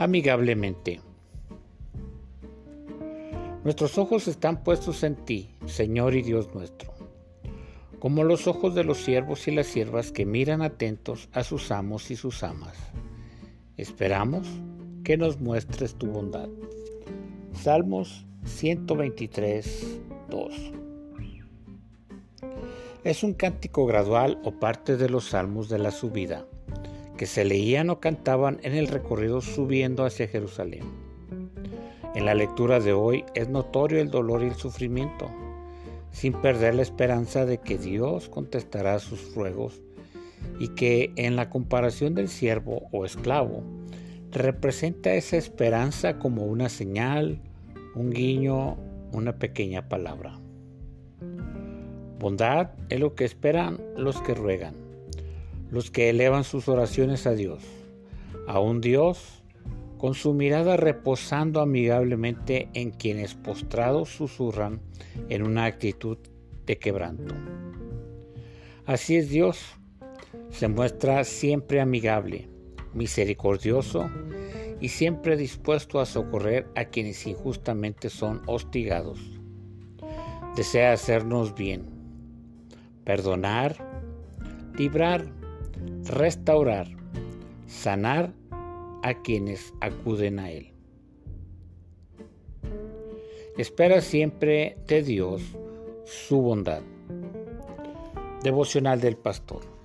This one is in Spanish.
amigablemente. Nuestros ojos están puestos en ti, Señor y Dios nuestro, como los ojos de los siervos y las siervas que miran atentos a sus amos y sus amas. Esperamos que nos muestres tu bondad. Salmos 123, 2. Es un cántico gradual o parte de los salmos de la subida, que se leían o cantaban en el recorrido subiendo hacia Jerusalén. En la lectura de hoy es notorio el dolor y el sufrimiento, sin perder la esperanza de que Dios contestará sus ruegos y que en la comparación del siervo o esclavo representa esa esperanza como una señal, un guiño, una pequeña palabra. Bondad es lo que esperan los que ruegan, los que elevan sus oraciones a Dios, a un Dios con su mirada reposando amigablemente en quienes postrados susurran en una actitud de quebranto. Así es Dios, se muestra siempre amigable, misericordioso y siempre dispuesto a socorrer a quienes injustamente son hostigados. Desea hacernos bien, perdonar, librar, restaurar, sanar a quienes acuden a Él. Espera siempre de Dios su bondad. Devocional del Pastor.